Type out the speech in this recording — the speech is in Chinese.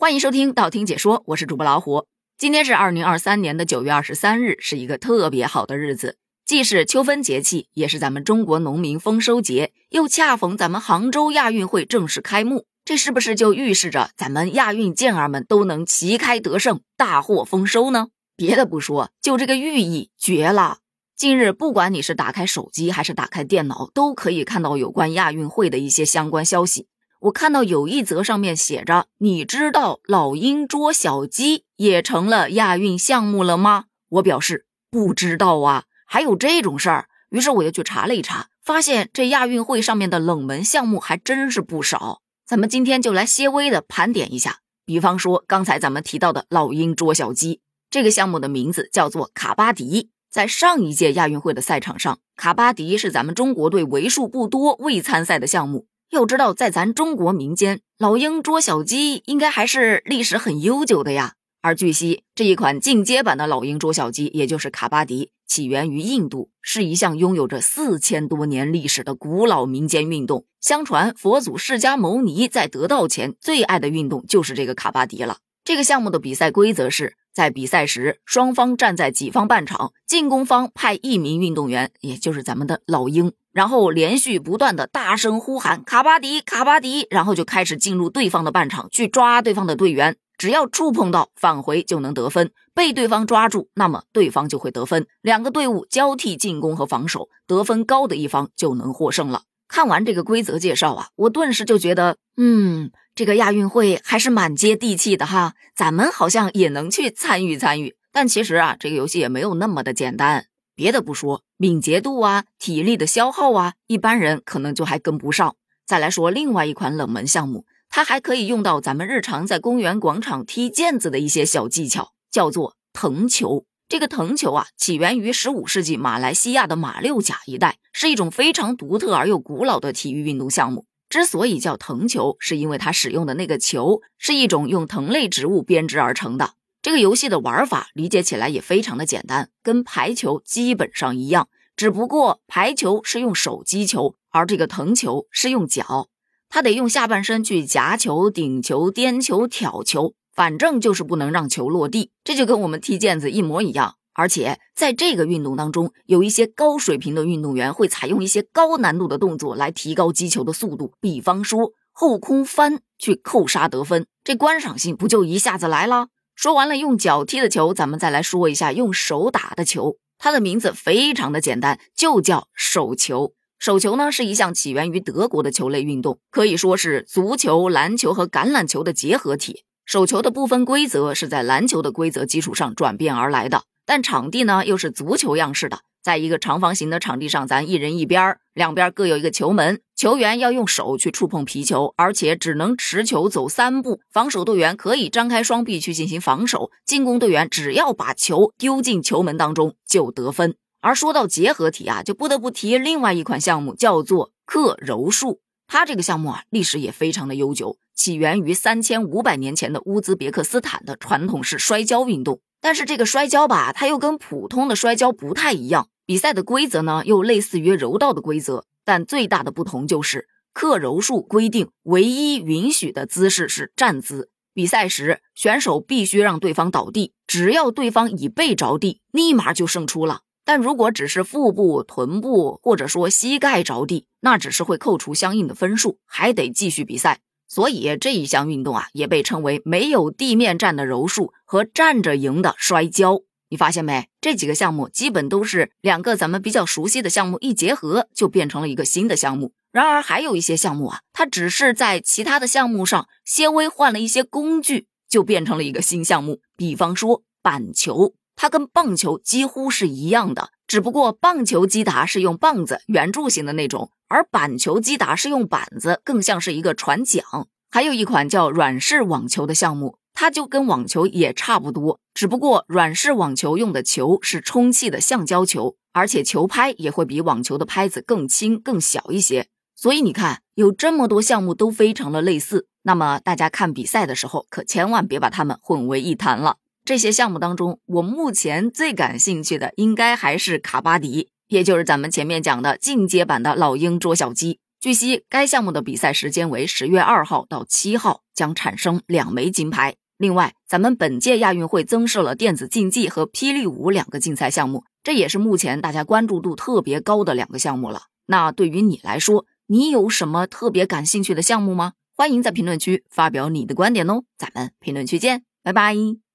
欢迎收听道听解说，我是主播老虎。今天是二零二三年的九月二十三日，是一个特别好的日子，既是秋分节气，也是咱们中国农民丰收节，又恰逢咱们杭州亚运会正式开幕。这是不是就预示着咱们亚运健儿们都能旗开得胜、大获丰收呢？别的不说，就这个寓意绝了。近日，不管你是打开手机还是打开电脑，都可以看到有关亚运会的一些相关消息。我看到有一则上面写着：“你知道老鹰捉小鸡也成了亚运项目了吗？”我表示不知道啊，还有这种事儿。于是我又去查了一查，发现这亚运会上面的冷门项目还真是不少。咱们今天就来些微的盘点一下。比方说刚才咱们提到的老鹰捉小鸡这个项目的名字叫做卡巴迪。在上一届亚运会的赛场上，卡巴迪是咱们中国队为数不多未参赛的项目。要知道，在咱中国民间，老鹰捉小鸡应该还是历史很悠久的呀。而据悉，这一款进阶版的老鹰捉小鸡，也就是卡巴迪，起源于印度，是一项拥有着四千多年历史的古老民间运动。相传，佛祖释迦牟尼在得道前最爱的运动就是这个卡巴迪了。这个项目的比赛规则是在比赛时，双方站在己方半场，进攻方派一名运动员，也就是咱们的老鹰。然后连续不断的大声呼喊卡巴迪卡巴迪，然后就开始进入对方的半场去抓对方的队员，只要触碰到返回就能得分，被对方抓住，那么对方就会得分。两个队伍交替进攻和防守，得分高的一方就能获胜了。看完这个规则介绍啊，我顿时就觉得，嗯，这个亚运会还是蛮接地气的哈，咱们好像也能去参与参与。但其实啊，这个游戏也没有那么的简单。别的不说，敏捷度啊、体力的消耗啊，一般人可能就还跟不上。再来说另外一款冷门项目，它还可以用到咱们日常在公园广场踢毽子的一些小技巧，叫做藤球。这个藤球啊，起源于十五世纪马来西亚的马六甲一带，是一种非常独特而又古老的体育运动项目。之所以叫藤球，是因为它使用的那个球是一种用藤类植物编织而成的。这个游戏的玩法理解起来也非常的简单，跟排球基本上一样，只不过排球是用手击球，而这个藤球是用脚，他得用下半身去夹球、顶球、颠球、挑球，反正就是不能让球落地。这就跟我们踢毽子一模一样。而且在这个运动当中，有一些高水平的运动员会采用一些高难度的动作来提高击球的速度，比方说后空翻去扣杀得分，这观赏性不就一下子来了？说完了用脚踢的球，咱们再来说一下用手打的球。它的名字非常的简单，就叫手球。手球呢是一项起源于德国的球类运动，可以说是足球、篮球和橄榄球的结合体。手球的部分规则是在篮球的规则基础上转变而来的，但场地呢又是足球样式的。在一个长方形的场地上，咱一人一边儿，两边各有一个球门，球员要用手去触碰皮球，而且只能持球走三步。防守队员可以张开双臂去进行防守，进攻队员只要把球丢进球门当中就得分。而说到结合体啊，就不得不提另外一款项目，叫做克柔术。它这个项目啊，历史也非常的悠久，起源于三千五百年前的乌兹别克斯坦的传统式摔跤运动。但是这个摔跤吧，它又跟普通的摔跤不太一样。比赛的规则呢，又类似于柔道的规则，但最大的不同就是克柔术规定，唯一允许的姿势是站姿。比赛时，选手必须让对方倒地，只要对方已背着地，立马就胜出了。但如果只是腹部、臀部或者说膝盖着地，那只是会扣除相应的分数，还得继续比赛。所以这一项运动啊，也被称为没有地面站的柔术和站着赢的摔跤。你发现没？这几个项目基本都是两个咱们比较熟悉的项目一结合，就变成了一个新的项目。然而，还有一些项目啊，它只是在其他的项目上稍微换了一些工具，就变成了一个新项目。比方说板球，它跟棒球几乎是一样的，只不过棒球击打是用棒子圆柱形的那种，而板球击打是用板子，更像是一个传桨。还有一款叫软式网球的项目。它就跟网球也差不多，只不过软式网球用的球是充气的橡胶球，而且球拍也会比网球的拍子更轻更小一些。所以你看，有这么多项目都非常的类似，那么大家看比赛的时候可千万别把它们混为一谈了。这些项目当中，我目前最感兴趣的应该还是卡巴迪，也就是咱们前面讲的进阶版的老鹰捉小鸡。据悉，该项目的比赛时间为十月二号到七号，将产生两枚金牌。另外，咱们本届亚运会增设了电子竞技和霹雳舞两个竞赛项目，这也是目前大家关注度特别高的两个项目了。那对于你来说，你有什么特别感兴趣的项目吗？欢迎在评论区发表你的观点哦，咱们评论区见，拜拜。